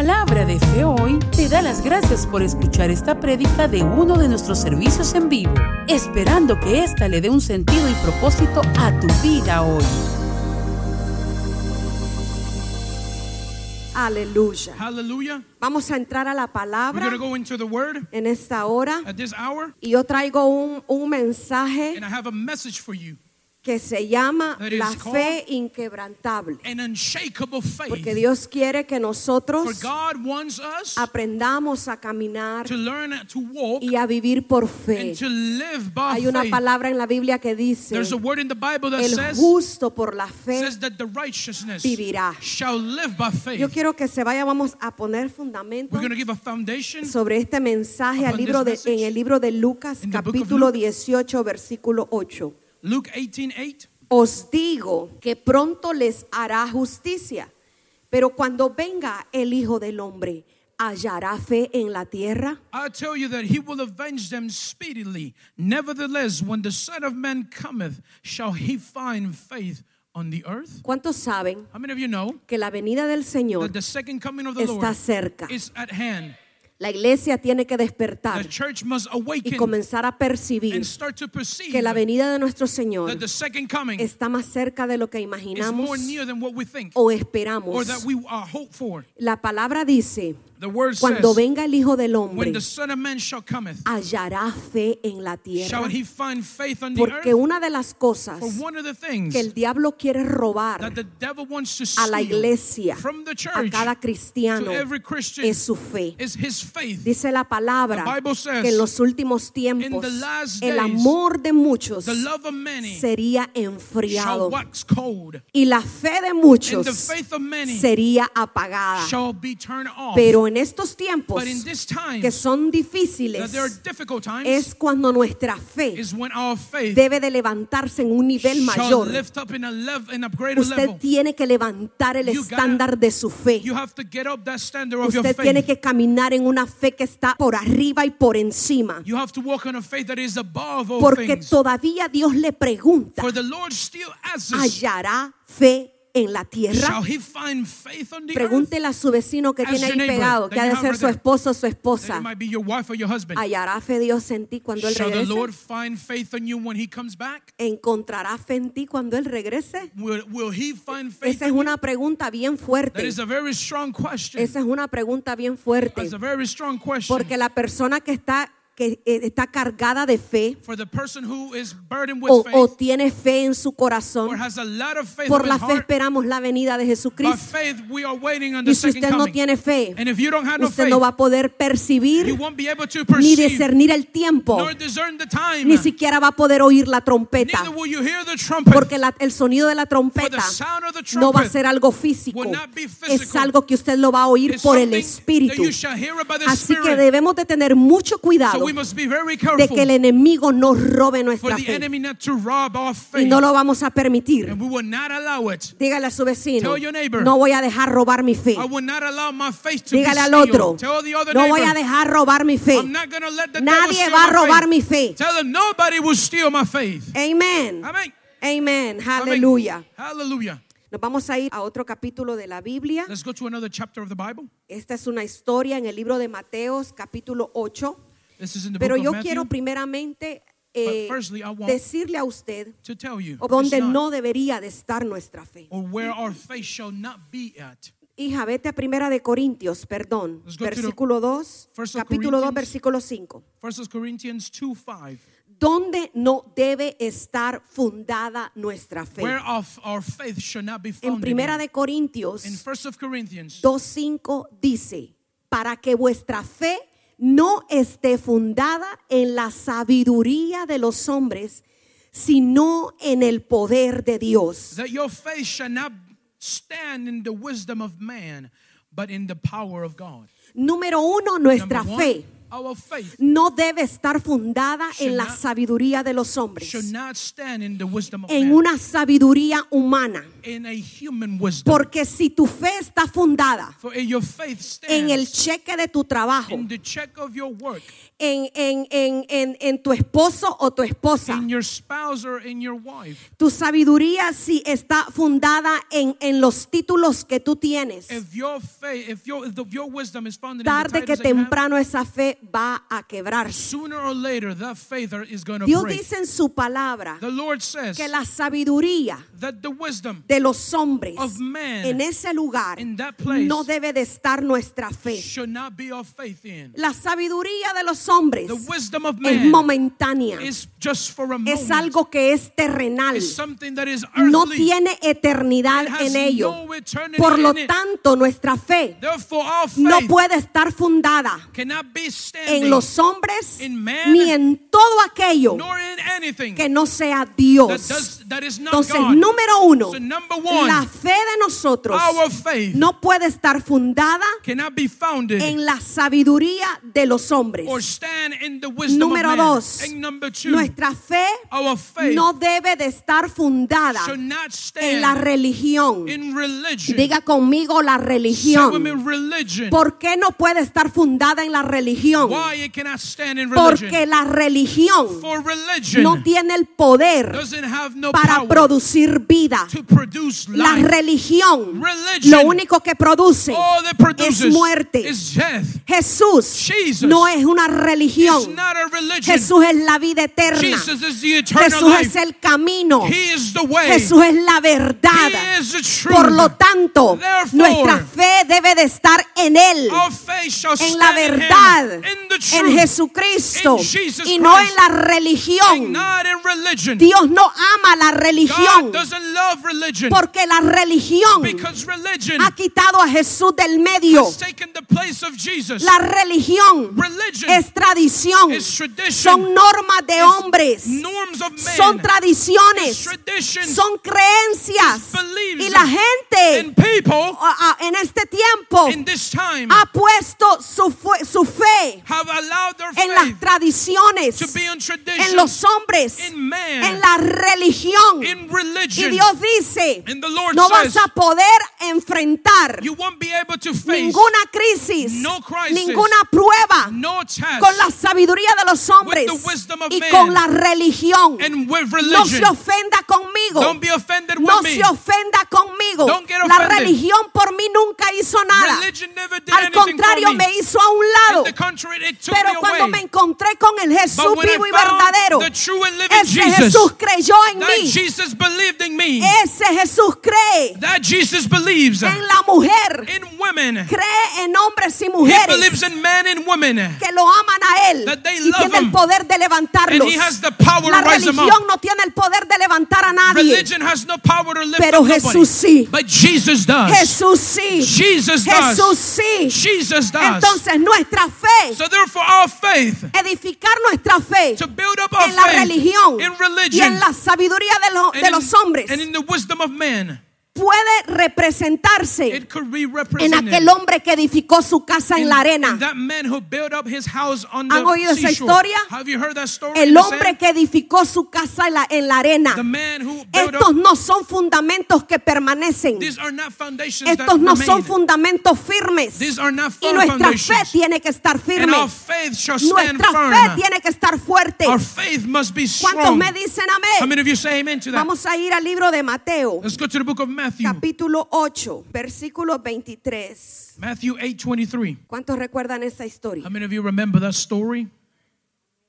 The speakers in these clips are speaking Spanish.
Palabra de Fe Hoy te da las gracias por escuchar esta prédica de uno de nuestros servicios en vivo, esperando que ésta le dé un sentido y propósito a tu vida hoy. Aleluya. Hallelujah. Vamos a entrar a la We're palabra to go into the word en esta hora at this hour, y yo traigo un, un mensaje and I have a message for you que se llama la fe inquebrantable. Porque. Dios quiere que nosotros aprendamos a caminar y a vivir por fe. Hay una palabra en la Biblia que dice, el justo por la fe vivirá. Yo quiero que se vaya, vamos a poner fundamento sobre este mensaje al libro de, en el libro de Lucas capítulo Luke. 18 versículo 8. Luke 18:8. Os digo que pronto les hará justicia, pero cuando venga el Hijo del Hombre, ¿hallará fe en la tierra? I tell you that he will avenge them speedily. Nevertheless, when the Son of Man cometh, shall he find faith on the earth? ¿Cuántos saben How many of you know que la venida del Señor that the second coming of the está Lord cerca? is at hand? La iglesia tiene que The despertar church must y comenzar a percibir and start to perceive que la venida de nuestro Señor está más cerca de lo que imaginamos o esperamos. La palabra dice, cuando venga el Hijo del Hombre, hallará fe en la tierra. Porque una de las cosas que el diablo quiere robar a la iglesia, a cada cristiano, es su fe. Faith. Dice la palabra says, que en los últimos tiempos last el days, amor de muchos many sería enfriado y la fe de muchos many sería apagada. off. Pero en estos tiempos time, que son difíciles times, es cuando nuestra fe is when our faith debe de levantarse en un nivel mayor. in a, lev- in a Usted level. tiene que levantar el estándar de su fe. Usted tiene que caminar en una fe que está por arriba y por encima. You have to walk on a faith that is above all Porque things. todavía Dios le pregunta, For the Lord still asks, ¿hallará fe en la tierra? Pregúntele a su vecino que tiene ahí pegado, que ha de ser su esposo o su esposa. ¿Hallará fe Dios en ti cuando Él regrese? ¿Encontrará fe en ti cuando Él regrese? Faith Esa es una pregunta bien fuerte. Esa es una pregunta bien fuerte. Porque la persona que está, que eh, está cargada de fe o, tiene fe en su or corazón, por la fe esperamos la venida de Jesucristo. Y si usted no tiene fe, usted no va a poder percibir ni discernir el tiempo, ni siquiera va a poder oír la trompeta, porque la- el sonido de la trompeta no va a ser algo físico, es algo que usted lo va a oír por el Espíritu. Así que debemos de tener mucho cuidado we must be very de careful que el enemigo no robe for nuestra the fe enemy not to rob our y faith. no lo vamos a permitir. and we will not allow it. Dígale a su vecino, Tell your neighbor. no voy a dejar robar mi fe. I will not allow my faith to Dígale al otro, no voy a dejar robar mi fe. I'm not going to let the devil Nadie va a robar mi fe. Tell them nobody will steal my faith. Amén. Amén. Aleluya. Hallelujah. Nos vamos a ir a otro capítulo de la Biblia. Let's go to another chapter of the Bible. Esta es una historia en el libro de Mateos, capítulo 8. Pero yo quiero primeramente eh, But firstly, decirle a usted you donde not, no debería de estar nuestra fe. Hija, vete a Primera de Corintios, perdón, versículo 2, First of capítulo 2, Corinthians. versículo 5. 1 Corinthians 2 5. Donde no debe estar fundada nuestra fe. Where our, our faith shall not be En. Primera de Corintios In 1 of Corinthians 2.5 dice, para que vuestra fe no esté fundada en la sabiduría de los hombres, sino en el poder de Dios. that your faith shall not stand in the wisdom of man, but in the power of God. Número uno, nuestra Number one, fe faith no debe estar fundada en la sabiduría de los hombres, should not stand in the wisdom of en una sabiduría humana. in a human wisdom. Porque si tu fe está fundada en el cheque de tu trabajo, in the check of your work, en, en, en, en, tu esposo o tu esposa, in your spouse or in your wife. tu sabiduría si está fundada en, los títulos que tú tienes, tarde que temprano esa fe va a quebrarse. sooner or later that is going to Dios break. dice en su palabra The Lord says que la sabiduría that the wisdom de los hombres of man en ese lugar in that place no debe de estar nuestra fe. should not be faith in. La sabiduría de los hombres The wisdom of es momentánea, is just for a moment. es algo que es terrenal, It's something that is no tiene eternidad It has en ello. no eternity Por lo in it. tanto, nuestra fe Therefore, our faith no puede estar fundada cannot be en los hombres man, ni en todo aquello que no sea that, Dios. does, that Entonces, God. número uno, So number one, la fe de nosotros no puede estar fundada en la sabiduría de los hombres. Número dos, nuestra fe no debe de estar fundada en la religión. Diga conmigo la religión. ¿Por qué no puede estar fundada en la religión? Porque la religión no tiene el poder para producir vida. La religión lo único que produce es muerte. Jesús no es una religión. Jesús es la vida eterna. Jesús es el camino. Jesús es la verdad. Por lo tanto, nuestra fe debe de estar en Él, en la verdad, en Jesucristo y no en la religión. Dios no ama la religión porque la religión ha quitado a Jesús del medio. La religión es tradición, son normas de hombres, norms of men, son tradiciones, son creencias. Y la gente en este tiempo ha puesto su, su fe en las tradiciones, en los hombres, man, en la religión. Y. Dios dice, no vas a poder enfrentar ninguna crisis, no crisis, ninguna prueba no test con la sabiduría de los hombres y man. con la religión. No se ofenda conmigo. Don't be offended with No me. se ofenda conmigo. Don't get La religión por mí nunca hizo nada. Al contrario, me hizo a un lado. It took Pero cuando me encontré con el Jesús vivo y verdadero, and ese Jesús creyó en mí. Ese Jesús cree that Jesus believes en la mujer. in women. Cree en hombres y He mujeres believes in men and women. que lo aman a Él That they y love tiene el him. poder de And levantarlos. he has the power La to religión no tiene el poder de levantar a nadie. Religion has no power to lift Pero. Jesús sí. But Jesus does. Jesús sí. Jesus Jesús does. sí. Jesus does. Entonces nuestra fe, so therefore our faith edificar nuestra fe to build up our en la faith religión in y religion en la sabiduría de, lo- and, de in, los hombres and in the wisdom of man. Puede representarse It could be en aquel hombre que edificó su casa en la arena. ¿Han oído esa historia? Have you heard that story? El hombre que edificó su casa en la, en la arena. The man who built Estos no son fundamentos que permanecen. These are not foundations Estos no son fundamentos firmes. These are not Y nuestra fe tiene que estar firme. Nuestra fe tiene que estar fuerte. ¿Cuántos strong. me dicen amén? many of you say amen to that? Vamos a ir al libro de Mateo, Matthew. capítulo 8, versículo 23. Matthew 8:23. ¿Cuántos recuerdan esa historia? How many of you remember that story?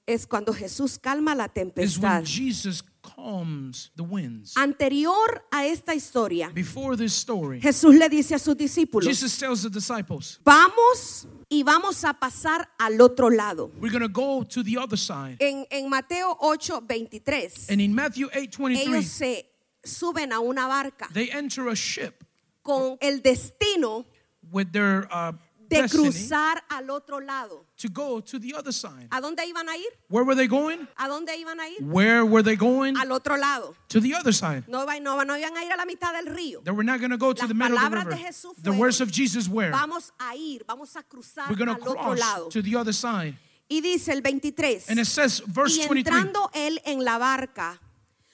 Es cuando Jesús calma la tempestad. when Jesus calms the winds. Anterior a esta historia, Before this story, Jesús le dice a sus discípulos, Jesus tells the disciples, vamos y vamos a pasar al otro lado. we're to go to the other side. En, en Mateo 8, 23, And in Matthew 8:23, ellos se suben a una barca they enter a ship con el destino with their uh, de cruzar al otro lado. to go to the other side. ¿A dónde iban a ir? Where were they going? ¿A dónde iban a ir? Where were they going? Al otro lado. To the other side. No, no, no iban a ir a la mitad del río. They were not going to go to Las the middle of the river. de Jesús The fueron, words of Jesus were, Vamos a ir, vamos a cruzar we're going al to otro cross lado. to the other side. Y dice el 23. And it says, verse Y 23. entrando él en la barca,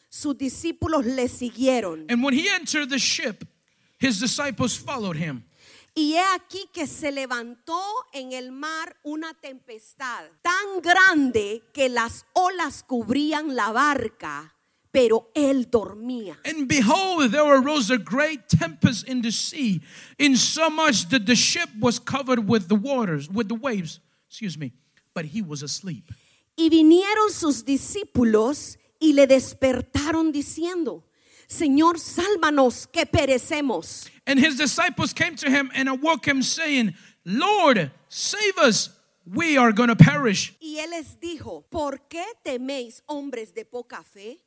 sus discípulos le siguieron. And when he entered the ship, his disciples followed him. Y he aquí que se levantó en el mar una tempestad tan grande que las olas cubrían la barca, pero él dormía. And behold, there arose a great tempest in the sea, insomuch that the ship was covered with the waters, with the waves. Excuse me. But he was asleep. Y vinieron sus discípulos y le despertaron diciendo, Señor, sálvanos que perecemos. And his disciples came to him and awoke him, saying, Lord, save us. We are going to perish. Y él les dijo, ¿por qué teméis hombres de poca fe?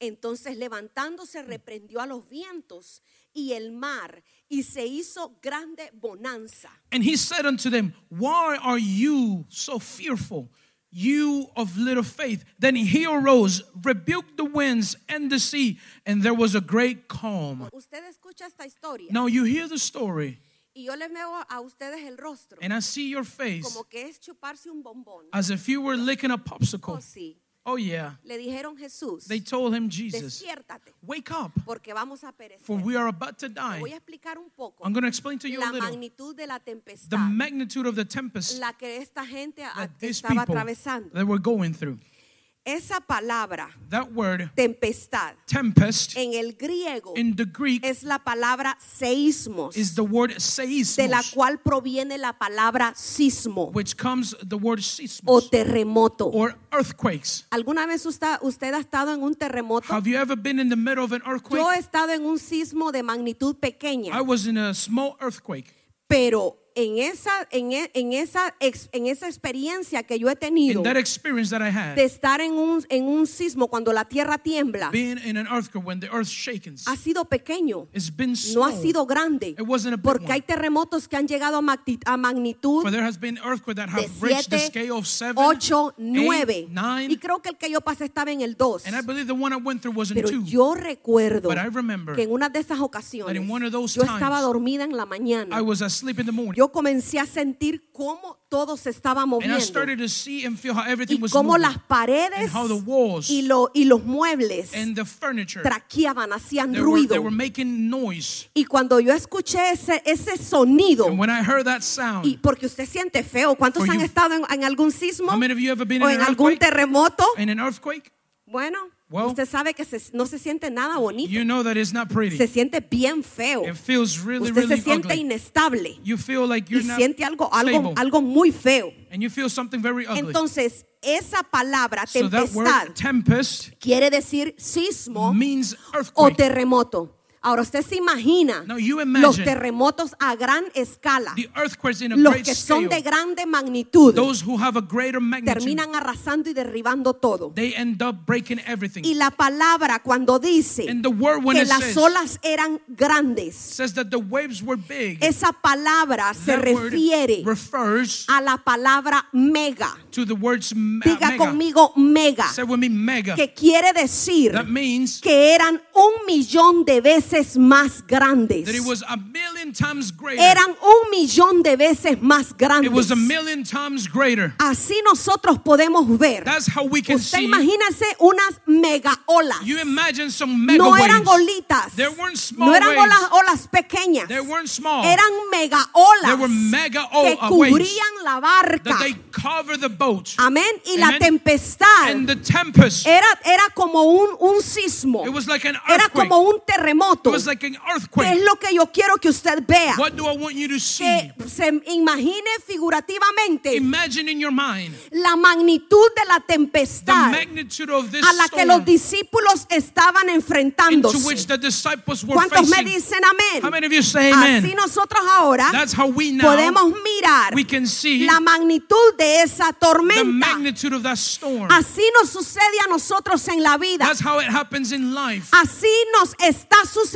Entonces levantándose reprendió a los vientos y el mar y se hizo grande bonanza. And he said unto them, Why are you so fearful, you of little faith? Then he arose, rebuked the winds and the sea, and there was a great calm. Usted escucha esta historia Now you hear the story, y yo les veo a ustedes el rostro and I see your face como que es chuparse un bombón. as if you were licking a Oh, popsicle. sí. Oh, yeah. Le dijeron Jesús, They told him, Jesus, despiértate wake up, porque vamos a perecer. for we are about to Te die. Voy a explicar un poco I'm going to explain to you a la little magnitud de la the magnitude of the tempest la que esta gente that estaba people atravesando. that were going through. Esa palabra, That word, tempestad, tempest, en el griego in the Greek es la palabra seísmos, is the word de la seismos, cual proviene la palabra sismo which comes the word o seismos terremoto. or earthquakes. ¿Alguna vez usted, usted ha estado en un terremoto? Have you ever been in the middle of an earthquake? Yo he estado en un sismo de magnitud pequeña, I was in a small earthquake. pero en esa, en, e- en esa, en esa experiencia que yo he tenido In that experience that I de had, estar en un, en un sismo cuando la tierra tiembla, being in an earthquake when the earth shakens, ha sido pequeño, no ha sido grande, It wasn't a big porque hay terremotos que han llegado a, magni- a magnitud de have reached the 7, scale of 7, 8, 8, 9. 9, Y creo que el que yo pasé estaba en el 2. and I believe the one I went through was in Pero 2. yo recuerdo But I remember que en una de esas that ocasiones in one of those yo estaba dormida en la mañana. I Yo comencé a sentir cómo todo se estaba moviendo started to see and feel how everything y was cómo las paredes y, lo- y los muebles traqueaban, hacían ruido. Y cuando yo escuché ese, ese sonido, sound, y porque usted siente feo, ¿cuántos han estado en, en algún sismo o en algún terremoto? Bueno, Well, usted sabe que se- no se siente nada bonito, You know that it's not pretty. se siente bien feo. It feels really, Usted really se siente ugly. inestable You feel like y you're not siente algo, algo, algo muy feo. and you feel something very ugly. Entonces, esa palabra so that tempestad word tempest quiere decir sismo means o terremoto. Ahora usted se imagina los terremotos a gran escala, los que son de grande magnitud, terminan arrasando y derribando todo. they end up breaking everything. Y la palabra cuando dice que las olas eran grandes, esa palabra se refiere a la palabra mega. to the words me- Diga conmigo mega, que quiere decir que eran un millón de veces más grandes. that it was a million times greater. Eran un millón de veces más It was grandes. a million times greater. Así nosotros podemos ver. That's how we can Usted see. imagínese unas mega olas. You imagine some mega No eran olitas. There weren't small No eran olas, olas pequeñas. They weren't small. Eran mega olas They were mega que cubrían la barca. that they cover the boat. Amén. Y la tempestad And the tempest, era, era como un, un sismo. it was like an Era earthquake. como un It terremoto. was like an ¿Qué es earthquake. lo que yo quiero que usted vea? What do I want you to see? Que se imagine figurativamente Imagine in your mind la magnitud de la the tempestad magnitude of this a la que los discípulos estaban were ¿Cuántos me dicen How amén? Así nosotros ahora podemos mirar we can see la magnitud de esa tormenta. magnitude of that storm. Así nos sucede a nosotros en la vida. That's how it happens in life. Así nos está sucediendo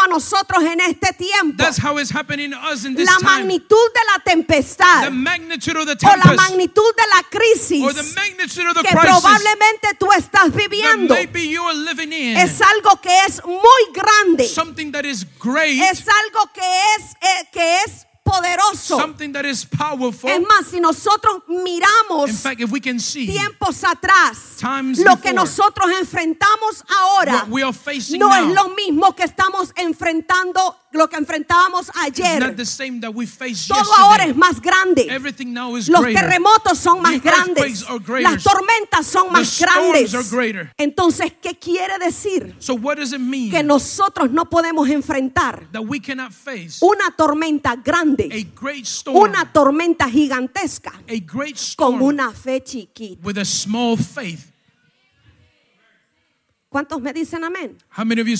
a nosotros en este tiempo. That's how it's happening to us in this La magnitud de la tempestad o la magnitud de la crisis que probablemente tú estás that viviendo es algo que es muy grande. Something that is great, Es algo que es eh, que es poderoso. something that is powerful. Es más, si nosotros miramos fact, if we can see tiempos atrás, Times lo que nosotros enfrentamos ahora no now, es lo mismo que estamos enfrentando, lo que enfrentábamos ayer. Todo ahora es más grande. Los terremotos son más grandes. Las tormentas son más grandes. Entonces, ¿qué quiere decir? Que nosotros no podemos enfrentar una tormenta grande, una tormenta gigantesca, con una fe chiquita. with a small faith? ¿Cuántos me dicen amén?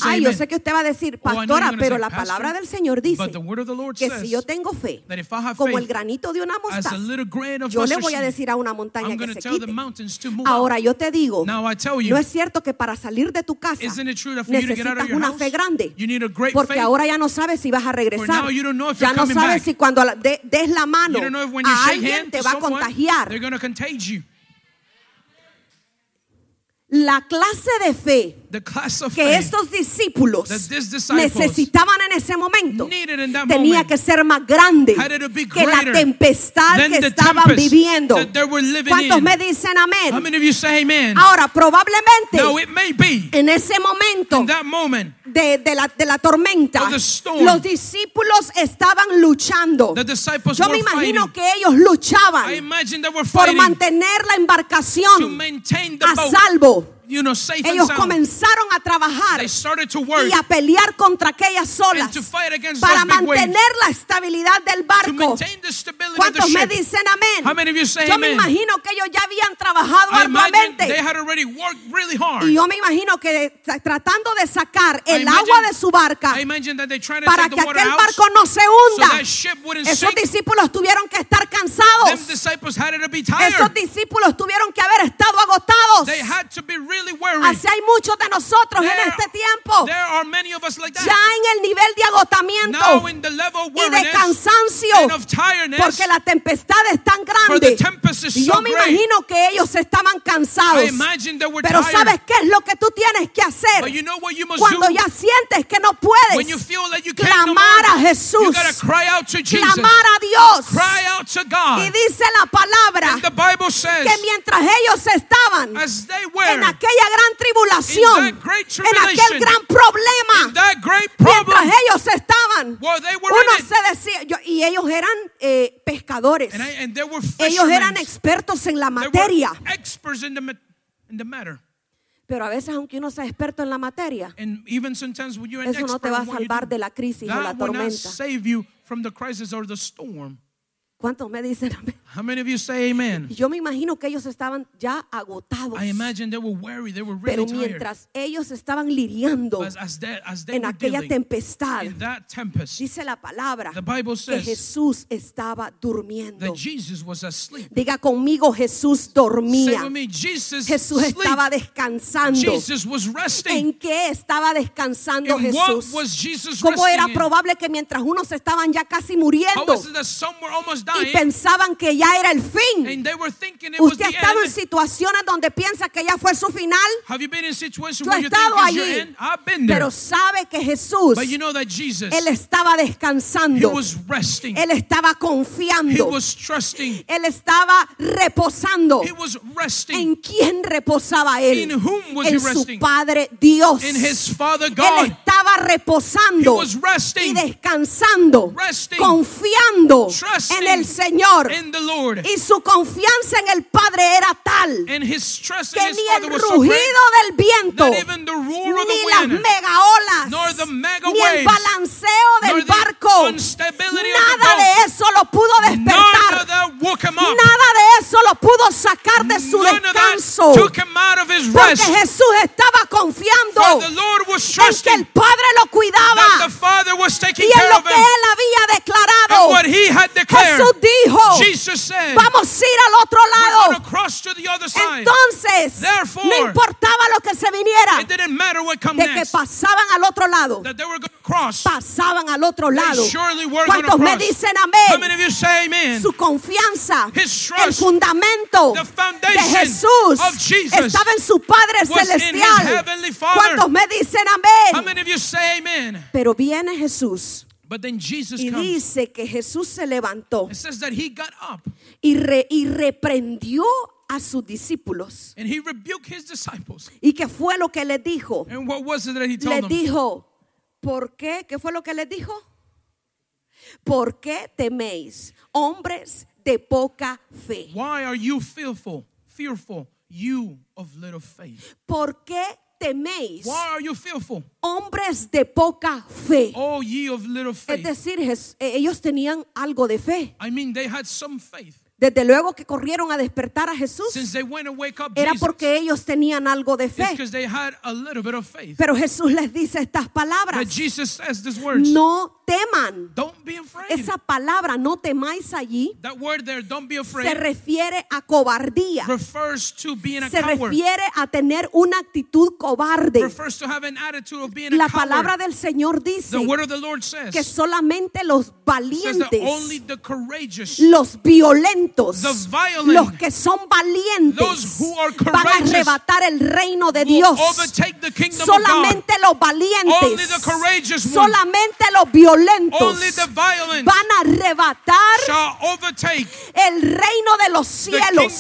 Ay, yo sé que usted va a decir, Oh, pastora, pero say, la palabra del Señor dice que si yo tengo fe, como el granito de una mostaza, yo le voy a decir a una montaña I'm que se quite. Ahora yo te digo, you, no es cierto que para salir de tu casa necesitas una house, fe grande. Porque faith? ahora ya no sabes si vas a regresar. Ya no sabes back. si cuando des la mano a alguien te va a contagiar. La clase de fe que estos discípulos necesitaban en ese momento tenía que ser más grande que la tempestad que estaban viviendo. ¿Cuántos me dicen How amén? many of you say amen? Ahora, probablemente en ese momento in that moment de, de la, de la tormenta, los discípulos estaban luchando. Yo me imagino fighting. que ellos luchaban por mantener la embarcación a salvo. You know, safe and Ellos sound. comenzaron a trabajar They started to work y a pelear contra aquellas olas and to fight against para mantener la estabilidad del to barco. maintain the stability of the ¿Cuántos me dicen amén? How many of you say Yo me imagino que ellos ya habían trabajado arduamente. they had already worked really hard. Y yo me imagino que tra- tratando de sacar el imagine- agua de su barca para que aquel barco no se so hunda. wouldn't Esos discípulos tuvieron que estar cansados. disciples had to be Esos discípulos tuvieron que haber estado agotados. Really. Así hay muchos de nosotros en There- este tiempo. There are many of us like Ya that. en el nivel de agotamiento Now in the level of y de cansancio. and of tiredness, Porque la tempestad es tan grande. tempest is Y so yo me great. imagino que ellos estaban cansados. I imagine they were Pero tired. ¿sabes qué es lo que tú tienes que hacer? But you know what you must Cuando do? ya sientes que no puedes, When you feel that you can't no clamar a Jesús, you gotta cry out to Jesus. clamar a Dios. Cry out to Y God. dice la palabra And the Bible says, que mientras ellos estaban they en were aquella gran tribulación, en aquel gran problema, mientras ellos estaban, uno se decía, yo- y ellos eran eh, pescadores, and, I, and ellos eran expertos en la materia, experts in the, ma- in the matter. pero a veces aunque uno sea experto en la materia, eso no te va a salvar de la crisis o la tormenta. ¿Cuántos me dicen amén? How many of you say amen? Yo me imagino que ellos estaban ya agotados. I imagine they were weary, they were Pero really tired. mientras ellos estaban lidiando As, as they, as they en aquella dealing tempestad, in that tempest, dice la palabra the Bible que says Jesús estaba durmiendo. that Jesus was asleep. Diga conmigo, Jesús Say dormía. with me, Jesus Jesús sleep. estaba descansando. Jesus was resting. ¿En qué estaba descansando In what Jesús? was Jesus ¿Cómo era in? probable que mientras unos estaban ya casi How muriendo was it that some were almost y pensaban que ya era el fin? and they were thinking it was ¿Usted ha estado en situaciones donde piensa que ya fue su final? Yo he estado allí. Pero sabe que Jesús, Él estaba descansando. Él estaba confiando. Él estaba reposando. ¿En quién reposaba él? En su? Padre Dios. Él estaba reposando y descansando, confiando en el Señor. in the Lord. Y su confianza en el Padre era tal que ni el rugido del viento, ni las wind, mega olas, nor the mega ni el balanceo del barco, nada de eso lo pudo despertar. Nada de eso lo pudo sacar de su descanso. Porque. Jesús estaba confiando en que el Padre lo cuidaba y en lo que él había declarado. What he had declared, Jesús dijo, Jesus said, vamos a ir al otro we're going lado. to cross to the other side. Entonces, Therefore, no importaba lo que se viniera, It didn't matter what come de que pasaban al otro lado, That they were going to cross. pasaban al otro lado. ¿Cuántos me dicen How many amén? of you say amen? Su confianza, His el fundamento the de Jesús of Jesus estaba en su Padre celestial. ¿Cuántos me dicen How amén? many of you say amen? Pero viene Jesús But then Jesus Y comes. dice que Jesús se levantó It says that he got up y, re- y reprendió a sus discípulos. and he rebuked his disciples. ¿Y qué fue lo que les dijo? And what was it that he told Les dijo, ¿por qué? ¿Qué fue lo que les dijo? ¿Por qué teméis, hombres de poca fe? Why are you fearful? Fearful, you of little faith. ¿Por qué teméis, Why are you fearful? hombres de poca fe? Oh, ye of little Es faith. decir, Jes- eh, ellos tenían algo de fe. I mean, they had some faith. Desde luego que corrieron a despertar a Jesús, era porque ellos tenían algo de fe. because they had a little bit of faith. Pero Jesús les dice estas But palabras. No teman. Don't be afraid. Esa palabra, no temáis allí, That word there, don't be se afraid, refiere a cobardía. refers to being a Se coward. refiere a tener una actitud cobarde. Refers to have an attitude of being a La palabra coward. del Señor dice The word of the Lord says, que solamente los that only valientes, the courageous, los violentos, The violent, los que son valientes, those who are van a arrebatar el reino de Dios. overtake the kingdom of God. Solamente los Only valientes, the courageous ones, solamente los violentos only the violent van a arrebatar el reino de los cielos.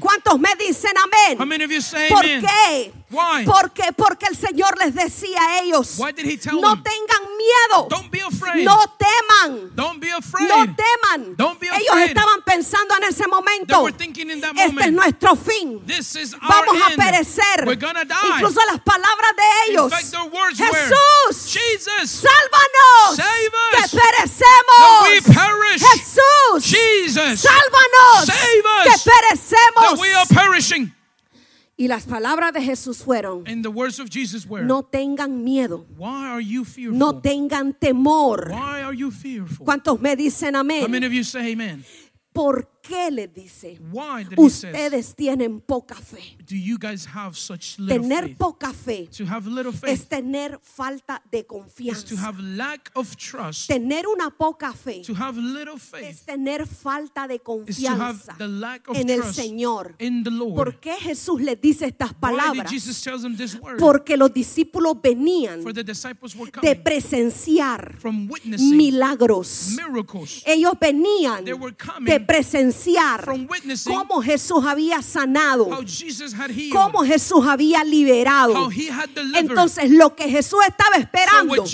¿Cuántos me dicen How amén? many of you say ¿Por qué? Why? Porque, porque el Señor les decía a ellos, no them? tengan miedo, Don't be afraid. no teman, Don't be afraid. no teman. Don't be Ellos estaban pensando en ese momento, este es nuestro fin. this is our Vamos a perecer. We're gonna die. Incluso las palabras de ellos. fact, Jesús, Jesus, sálvanos, Save que us, perecemos. that we perish. Jesús, Jesus, sálvanos, Save us, que that perecemos. we are perishing. Y las palabras de Jesús fueron, And the words of Jesus were, no tengan miedo, why are you fearful? no tengan temor. Why are you fearful? ¿Cuántos me dicen How many amén? of you say amen? ¿Por qué le dice? Why Ustedes tienen poca fe. do you guys have such little Tener faith? poca fe To have little es faith tener falta de is to confianza. have lack of trust. Tener una poca fe To have little es faith tener falta de is to have confianza the lack of en el Señor. in the Lord. ¿Por qué Jesús les dice estas palabras? Jesus tell them this word? Porque los discípulos venían For the disciples were de coming presenciar from milagros. miracles, Ellos venían They were coming de presenciar witnessing cómo Jesús había sanado, cómo Jesús había liberado. Entonces lo que Jesús estaba esperando es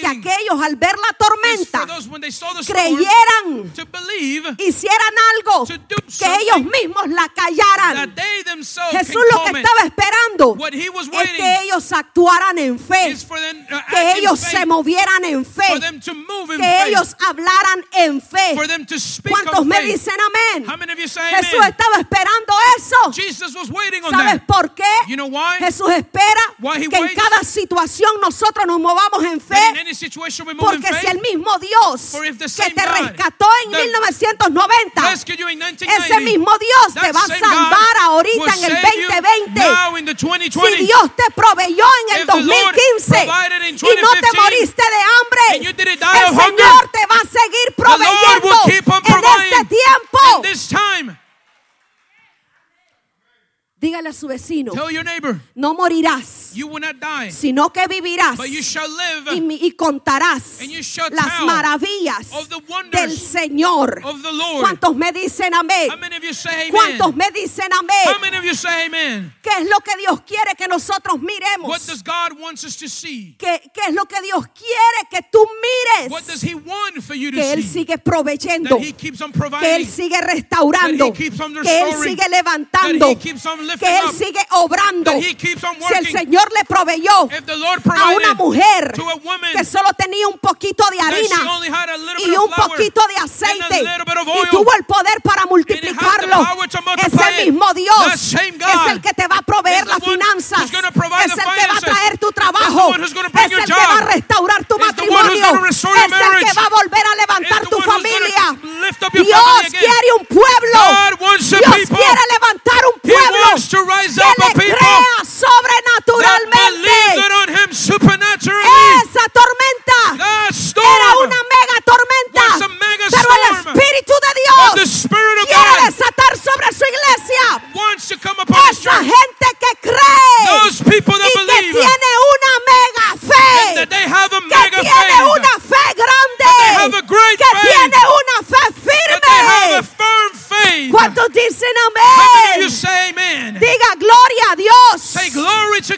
que aquellos al ver la tormenta storm creyeran, hicieran algo, que ellos mismos la callaran. Jesús lo que estaba esperando es que ellos actuaran en fe, them to que ellos se movieran en fe, que faith, ellos hablaran en fe. ¿Cuántos me faith. Dicen amén? How many of you say Jesús estaba esperando eso. Jesus was waiting on ¿Sabes that. por qué? You know why? Jesús espera Why he que en cada situación nosotros nos movamos en fe. Porque si el mismo Dios que te rescató en that 1990, rescued you in ese 1990, mismo Dios te va a salvar ahorita en el save you 2020. now in the 2020. Si Dios te proveyó en el If the Lord 2015 provided in y no te 2015 moriste de hambre, el Señor te va a seguir proveyendo en este providing tiempo. this time. Dígale a su vecino, Tell your neighbor, no morirás, you will not die, sino que vivirás but you shall live y, y contarás And you shall las tell maravillas of the wonders del Señor. of the Lord. ¿Cuántos me dicen amén? How many of you say ¿Cuántos amen? me dicen How amén? many of you say amen? ¿Qué es lo que Dios quiere que nosotros What miremos? does God wants us to see? ¿Qué, qué es lo que Dios quiere que tú What does mires? He want Que Él sigue proveyendo, que. Él sigue restaurando, que Él sigue levantando, que Él sigue obrando. Si el. Señor le proveyó a una mujer que solo tenía un poquito de harina y un poquito de aceite y tuvo el poder para multiplicarlo. Ese mismo Dios es el que te va a proveer las finanzas, es el que va a traer tu trabajo, es el que va a restaurar tu matrimonio, es el que va a volver a levantar tu familia. Dios quiere un pueblo. Dios quiere levantar un pueblo que le crea sobrenaturalmente. Esa tormenta era una mega tormenta. Pero el. Espíritu de Dios quiere desatar sobre su iglesia. Esa gente que cree y que tiene una mega fe. Que tiene faith. una fe dicen How many of you amén? say amen? Diga gloria a Dios. Say glory to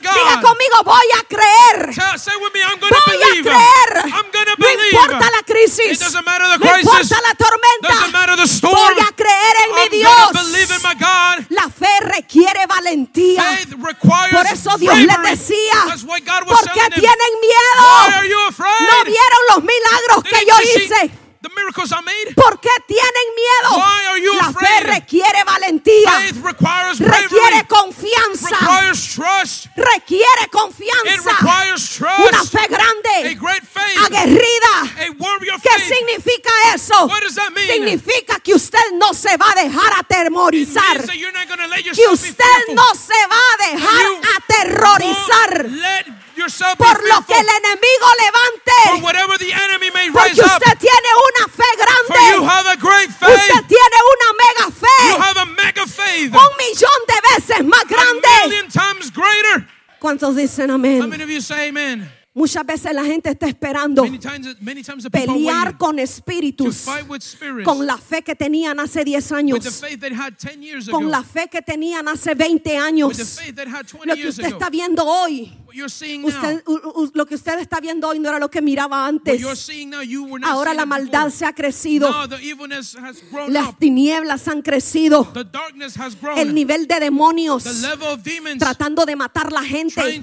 let Que usted no se va a dejar aterrorizar por lo que el enemigo levante. whatever the enemy may Porque usted tiene una fe grande. Usted tiene una mega fe. Un millón de veces más grande. ¿Cuántos dicen amén? Muchas veces la gente está esperando Many times, many times the people are pelear con espíritus spirits con la fe que tenían hace 10 with the años, faith they had 10 years ago, con la fe que tenían hace 20 años. with the faith they had 20 Lo que usted está viendo hoy, Usted, lo que usted está viendo hoy no era lo que miraba antes. Ahora la maldad se ha crecido, las tinieblas han crecido, el nivel de demonios tratando de matar la gente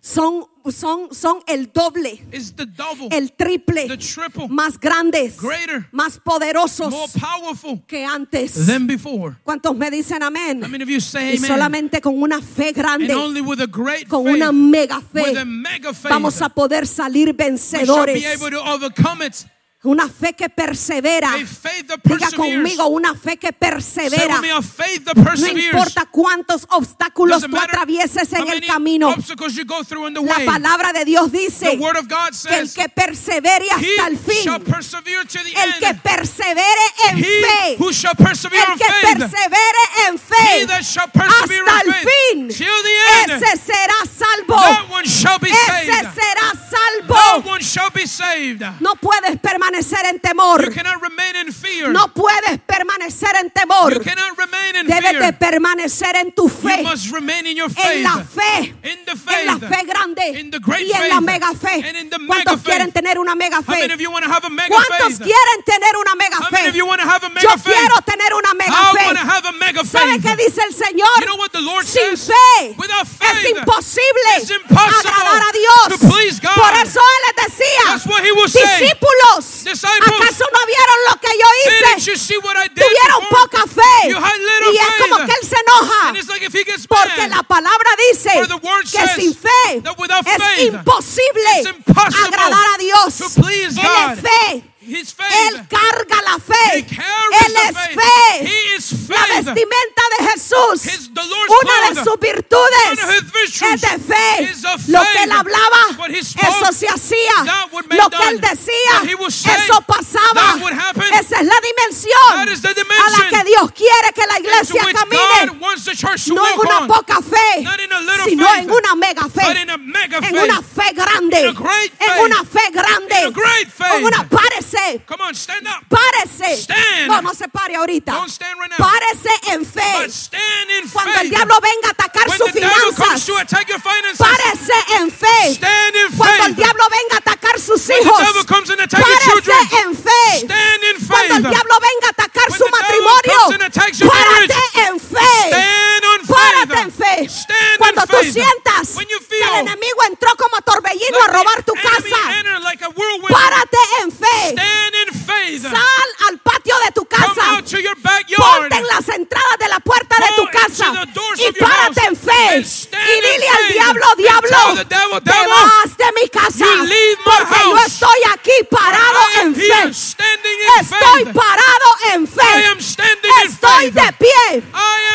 son, son, son el doble, double, el triple, the triple, más grandes, greater, más poderosos que antes. ¿Cuántos me dicen amén? You say Y amen? solamente con una fe And grande, con faith, una mega fe, vamos a poder salir vencedores. Una fe que persevera. Diga conmigo, una fe que persevera. me, No importa cuántos obstáculos tú atravieses en el camino. La palabra de Dios dice que el que persevere hasta el fin, el que persevere en fe, el que persevere en fe hasta el fin, ese será salvo. Ese será salvo. No puedes permanecer en temor. No puedes permanecer en temor. Debes de permanecer en tu You fe, must remain in your en la fe, en la fe grande In the great y en la mega fe. ¿Cuántos quieren tener una mega fe? ¿Cuántos quieren tener una mega fe? Yo quiero tener una mega fe. ¿Sabe qué dice el Señor? Sin fe es imposible agradar a Dios. Por eso Él les decía, discípulos, ¿acaso no vieron lo que yo hice? Tuvieron before? poca fe. Y es como que Él se enoja. Porque la palabra dice que sin fe es imposible agradar a Dios. Él es fe. His faith. Él carga la fe. He carries Él es faith. fe. He is La vestimenta de Jesús. His- the Lord's Una de sus virtudes es de fe. is of Lo que él hablaba, What he spoke, eso se hacía. that would be Lo que él decía, What he would say, eso pasaba. that would happen. Esa es la dimensión That is the a la que Dios quiere que la iglesia camine. God wants the church to No en una on. poca fe, Not in a little sino faith, en una mega fe. but in a mega en faith. una fe grande. In a great En una fe grande. In a great faith. En una párese. Come on, stand up. Párese. Stand. No, no se pare ahorita. Don't stand right now. Párese en fe. But stand in Cuando faith. el diablo venga a atacar when sus the finanzas, to attack your finances, párese en fe. stand in Cuando el faith. diablo venga a atacar sus When the hijos, devil comes and attack your párese children, en fe. stand in Cuando el faith. diablo venga a atacar When su the matrimonio, your párate en fe. Stand on Párate en faith. fe. Stand Cuando tú sientas que el enemigo entró como torbellino a robar tu casa, párate en fe. Sal al patio de tu casa. Ponte en las entradas de la puerta de tu casa y párate en fe y dile al diablo, diablo, te vas de mi casa porque yo estoy aquí parado en fe. Estoy parado en fe. Estoy de pie.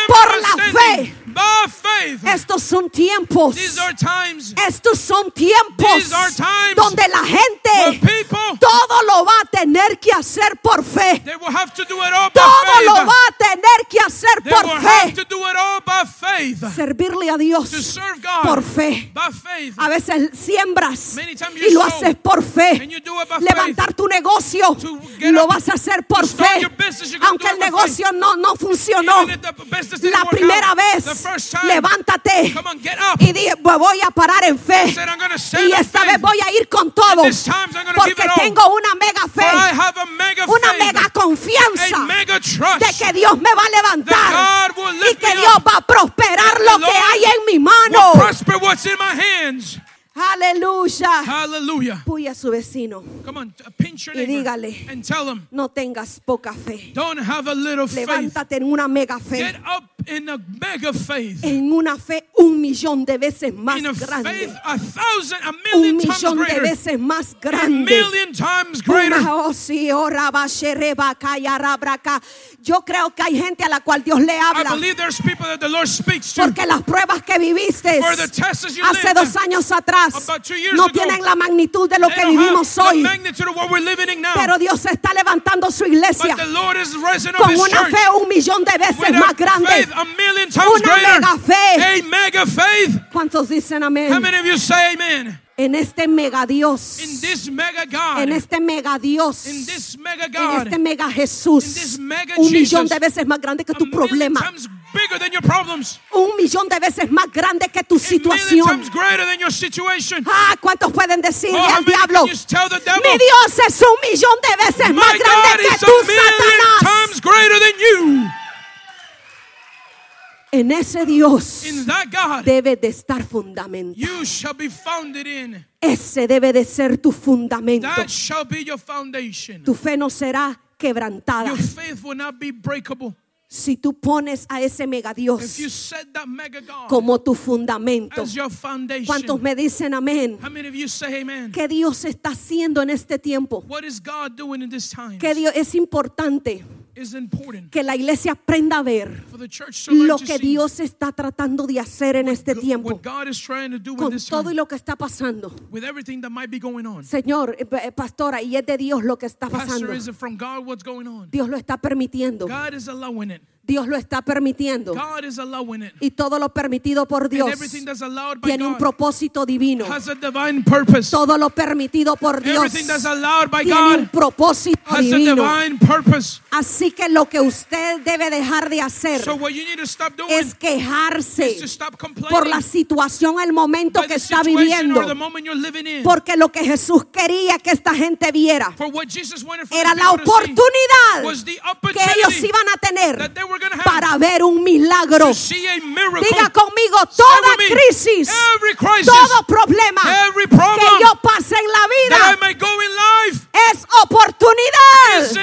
Por la fe. By faith. Estos son tiempos. These are times Estos son tiempos These are times donde la gente people todo lo va a tener que hacer por fe. they will have to do it all by Todo lo va a tener que hacer They por fe. have to do it all by faith. Servirle a Dios por fe. A veces siembras y lo haces por fe. Levantar tu negocio lo vas a hacer por fe. Aunque el negocio no, no funcionó. La primera vez, levántate y di, "Me voy a parar en fe. Y esta vez voy a ir con todo. Porque tengo una mega fe, una mega confianza de que Dios me va a levantar y que Dios va a prosperar And lo que hay en mi mano. Aleluya. Hallelujah. Puya a su vecino. Come on, pinch your Y dígale. and tell him, No tengas poca fe. don't have a little faith. Levántate en una mega fe. Get up in a mega faith. En una fe un millón de veces más In a grande. faith a thousand, a Un million times millón de greater. veces más A grande. million times greater. Yo creo que hay gente a la cual Dios le I habla. believe there's people that the Lord speaks to. Porque las pruebas que viviste hace dos años atrás no tienen la magnitud de lo que vivimos hoy. in. Pero Dios está levantando su iglesia con una fe un millón de veces más grande. Una mega fe. ¿Cuántos dicen amén? En este mega Dios, In this mega God, en este mega Dios, in this mega en God, este mega in Jesús, this mega un millón de veces más grande que tu problema, bigger than your problems, un millón de veces más grande que tu situación. Ah, ¿cuántos pueden decirle Oh, al diablo? Mi Dios es un millón de veces más My grande God que is tú, Satanás. times greater than you. En ese Dios In that God, debe de estar fundamentado. you shall be founded in. Ese debe de ser tu fundamento. That shall be your foundation. Tu fe no será quebrantada. Your faith will not be breakable. Si tú pones a ese mega Dios como tu fundamento. ¿Cuántos me dicen amén? ¿Qué Dios está haciendo en este tiempo? Que Dios es importante que la iglesia aprenda a ver lo que Dios está tratando de hacer en este tiempo what God is trying to do in con this todo y time lo que está pasando. with everything that might be going on. Señor, eh, eh, pastora, y es de Dios lo que está pasando. Dios lo está permitiendo. Dios lo está permitiendo. God is allowing it. Y todo lo permitido por Dios tiene un propósito divino. has a divine purpose. Todo lo permitido por Dios tiene un propósito has a divino. divine purpose. Así que lo que usted debe dejar de hacer So what you need to stop doing es quejarse por la situación, el momento que está viviendo. Porque lo que Jesús quería que esta gente viera For what Jesus wanted for era la oportunidad que ellos iban a tener para ver un milagro. Diga conmigo, toda crisis, todo problema que yo pase en la vida es oportunidad.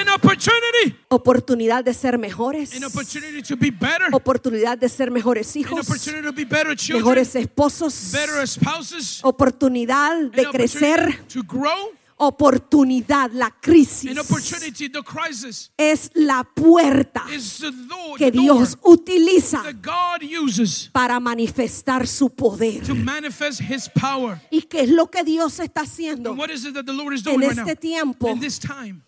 Oportunidad de ser mejores. Oportunidad de ser mejores hijos, mejores esposos. Oportunidad de crecer. Oportunidad, la crisis es la puerta is the door, que Dios utiliza that God uses para manifestar su poder. to manifest His power. ¿Y qué es lo que Dios está haciendo? En este tiempo, In this time,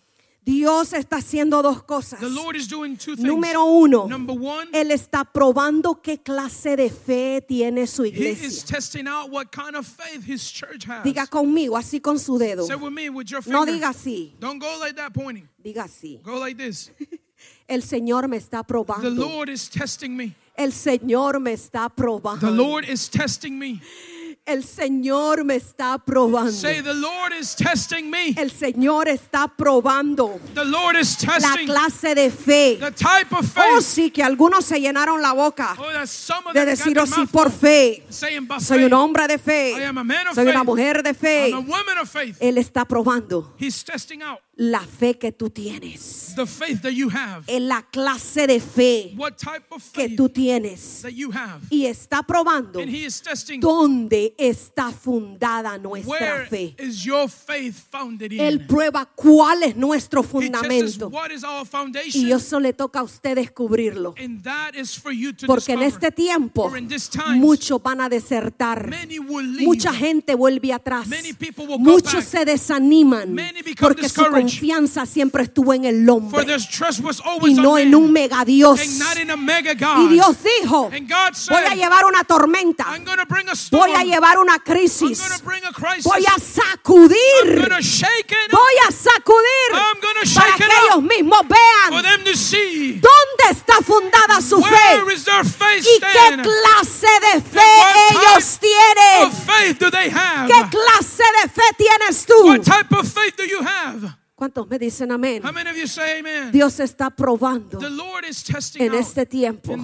Dios está haciendo dos cosas. the Lord is doing two things. Número uno, Number one, Él está probando qué clase de fe tiene su iglesia. testing out what kind of faith His church has. Diga conmigo, así con su dedo. Say with me, with your No diga así, Don't go like that pointing. diga así. Go like this. El Señor me está The probando. Lord is testing me. El Señor me está probando. El Señor me está probando. Say, the Lord is testing me. El Señor está probando The Lord is la testing clase de fe. the type of Oh, sí, que algunos se llenaron la boca Oh, de decir, oh, sí, por fe. saying Soy un hombre de I fe. am a man of Soy una mujer de fe. I'm a woman of faith. Él está probando He's testing out la fe que tú tienes. the faith that you have. En la clase de fe que tú tienes. that you have. Y está probando And He is testing dónde está fundada nuestra fe. is your faith founded Él prueba cuál es nuestro fundamento. what is our Y eso le toca a usted descubrirlo. And that is for you to Porque en este tiempo muchos van a desertar. Many will leave. Mucha gente vuelve atrás. Many people will go Muchos back. se desaniman Many become porque su discouraged confianza siempre estuvo en el For hombre their trust was y no en un mega Dios. Y. Dios dijo, voy a llevar una tormenta, I'm going to bring a storm. voy a llevar una crisis, voy a sacudir, voy a sacudir para shake que ellos mismos for vean them to see dónde está fundada su fe y qué clase de fe ellos tienen. ¿Qué clase de fe tienes tú? What type of faith do you have? ¿Cuántos me dicen amén? How many of you say amen? Dios está probando The Lord is testing en este tiempo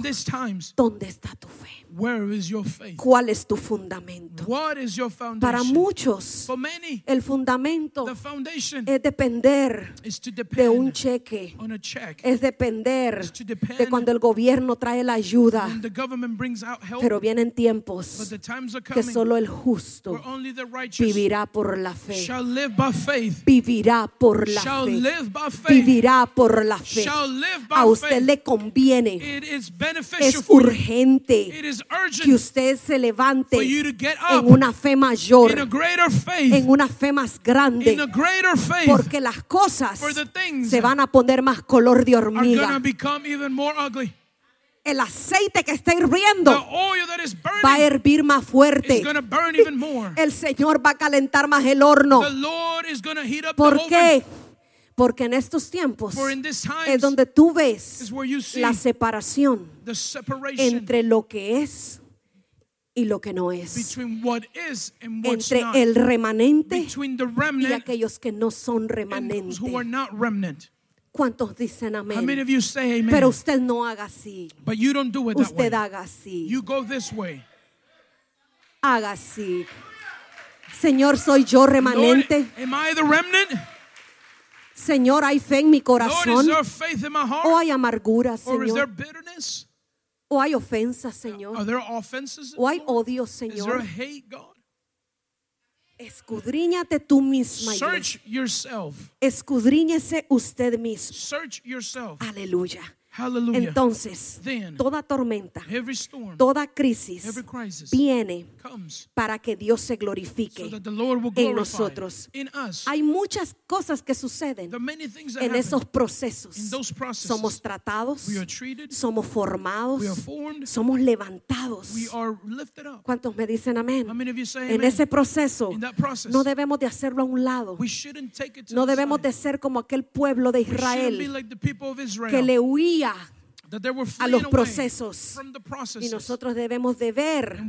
dónde está tu fe. Where is your faith? ¿Cuál es tu fundamento? What is your Para foundation? muchos, For many, el fundamento the foundation es depender is to de un depend cheque. on a check. Es depender Is to depend de cuando el gobierno trae la ayuda. When the government brings out help, Pero vienen but tiempos que solo el justo vivirá por la fe. shall live by faith. Vivirá por la fe. live by faith. Vivirá por la fe. Shall live by A usted faith. le conviene. Es urgente que usted se levante en una fe mayor, en una fe más grande, porque las cosas se van a poner más color de hormiga. El aceite que está hirviendo va a hervir más fuerte. El Señor va a calentar más el horno. ¿Por qué? Porque en estos tiempos es times donde tú ves la separación entre lo que es y lo que no es. Entre not. el remanente y aquellos que no son remanentes. who are not remnant. ¿Cuántos dicen amén? Pero usted no haga así. but you don't do it that way. Usted haga así. You go this way. Haga así. Señor, soy yo remanente. am I the remnant? Señor, hay fe en mi corazón. there faith in my O hay amargura, Or is there Señor. bitterness? O hay ofensa, Are Señor. there offenses? O hay odio, Is there Señor. hate, God? Escudriñate tú misma. Search yourself. Escudriñese usted mismo. Search yourself. Aleluya. Hallelujah. Entonces, toda tormenta, toda crisis viene para que Dios se glorifique en nosotros. Hay muchas cosas que suceden en esos procesos. Somos tratados, somos formados, somos levantados. ¿Cuántos me dicen amén? En ese proceso no debemos de hacerlo a un lado. No debemos de ser como aquel pueblo de Israel que le huía a los procesos. Y nosotros debemos de ver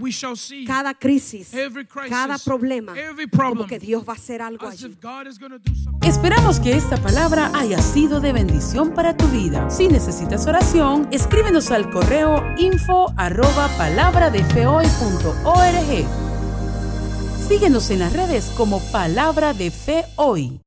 cada crisis, every crisis, cada problema, every como problem que Dios va a hacer algo allí. if God is going to do something. Esperamos que esta palabra haya sido de bendición para tu vida. Si necesitas oración, escríbenos al correo info arroba palabradeFehoy.org. Síguenos en las redes como Palabra de Fe Hoy.